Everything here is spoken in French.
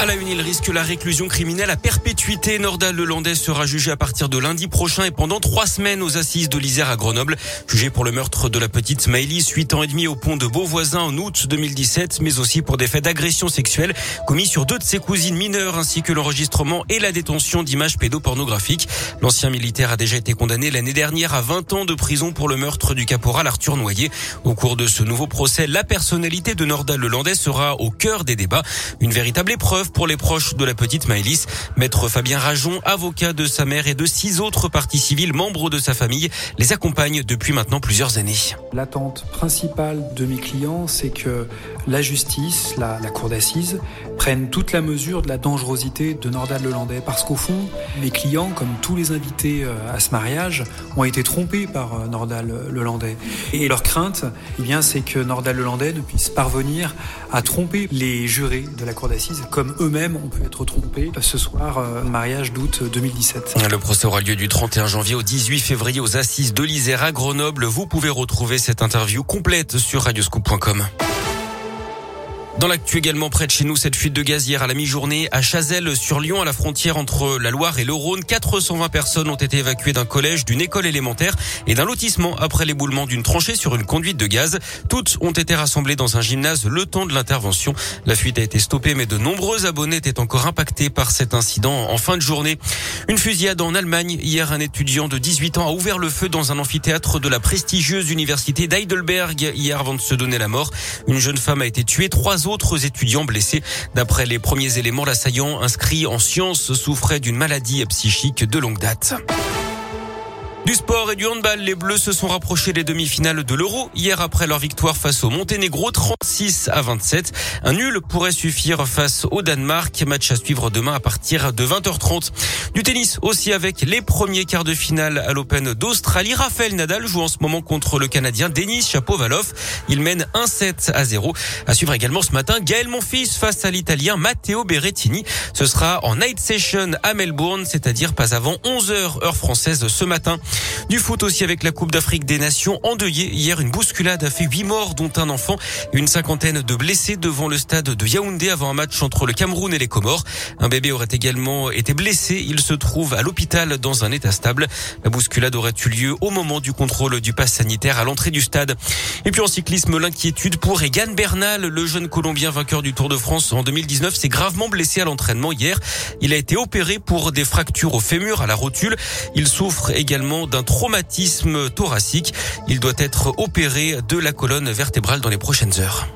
À la une, il risque la réclusion criminelle à perpétuité. Nordal Lelandais sera jugé à partir de lundi prochain et pendant trois semaines aux assises de l'Isère à Grenoble. Jugé pour le meurtre de la petite Maëlys, huit ans et demi au pont de Beauvoisin en août 2017, mais aussi pour des faits d'agression sexuelle commis sur deux de ses cousines mineures ainsi que l'enregistrement et la détention d'images pédopornographiques. L'ancien militaire a déjà été condamné l'année dernière à 20 ans de prison pour le meurtre du caporal Arthur Noyer. Au cours de ce nouveau procès, la personnalité de Nordal Lelandais sera au cœur des débats. Une véritable épreuve pour les proches de la petite Maëlys. Maître Fabien Rajon, avocat de sa mère et de six autres parties civiles membres de sa famille, les accompagne depuis maintenant plusieurs années. L'attente principale de mes clients, c'est que la justice, la, cour d'assises, prennent toute la mesure de la dangerosité de Nordal Lelandais. Parce qu'au fond, mes clients, comme tous les invités euh, à ce mariage, ont été trompés par euh, Nordal Lelandais. Et leur crainte, eh bien, c'est que Nordal Lelandais ne puisse parvenir à tromper les jurés de la cour d'assises, comme eux-mêmes ont pu être trompés ce soir, euh, mariage d'août 2017. Le procès aura lieu du 31 janvier au 18 février aux assises de l'Isère à Grenoble. Vous pouvez retrouver cette interview complète sur radioscoop.com. Dans l'actu également près de chez nous, cette fuite de gaz hier à la mi-journée à Chazelles sur Lyon, à la frontière entre la Loire et le Rhône. 420 personnes ont été évacuées d'un collège, d'une école élémentaire et d'un lotissement après l'éboulement d'une tranchée sur une conduite de gaz. Toutes ont été rassemblées dans un gymnase le temps de l'intervention. La fuite a été stoppée, mais de nombreux abonnés étaient encore impactés par cet incident en fin de journée. Une fusillade en Allemagne. Hier, un étudiant de 18 ans a ouvert le feu dans un amphithéâtre de la prestigieuse université d'Heidelberg hier avant de se donner la mort. Une jeune femme a été tuée. Trois autres étudiants blessés. D'après les premiers éléments, l'assaillant inscrit en sciences souffrait d'une maladie psychique de longue date. Du sport et du handball, les Bleus se sont rapprochés des demi-finales de l'Euro hier après leur victoire face au Monténégro 36 à 27. Un nul pourrait suffire face au Danemark. Match à suivre demain à partir de 20h30. Du tennis aussi avec les premiers quarts de finale à l'Open d'Australie. Raphaël Nadal joue en ce moment contre le Canadien Denis Chapovalov. Il mène 1-7 à 0. À suivre également ce matin Gaël Monfils face à l'Italien Matteo Berrettini. Ce sera en night session à Melbourne, c'est-à-dire pas avant 11h heure française ce matin. Du foot aussi avec la Coupe d'Afrique des Nations endeuillée. Hier, une bousculade a fait huit morts, dont un enfant, une cinquantaine de blessés devant le stade de Yaoundé avant un match entre le Cameroun et les Comores. Un bébé aurait également été blessé. Il se trouve à l'hôpital dans un état stable. La bousculade aurait eu lieu au moment du contrôle du pass sanitaire à l'entrée du stade. Et puis en cyclisme, l'inquiétude pour Egan Bernal, le jeune Colombien vainqueur du Tour de France en 2019, s'est gravement blessé à l'entraînement hier. Il a été opéré pour des fractures au fémur, à la rotule. Il souffre également d'un traumatisme thoracique. Il doit être opéré de la colonne vertébrale dans les prochaines heures.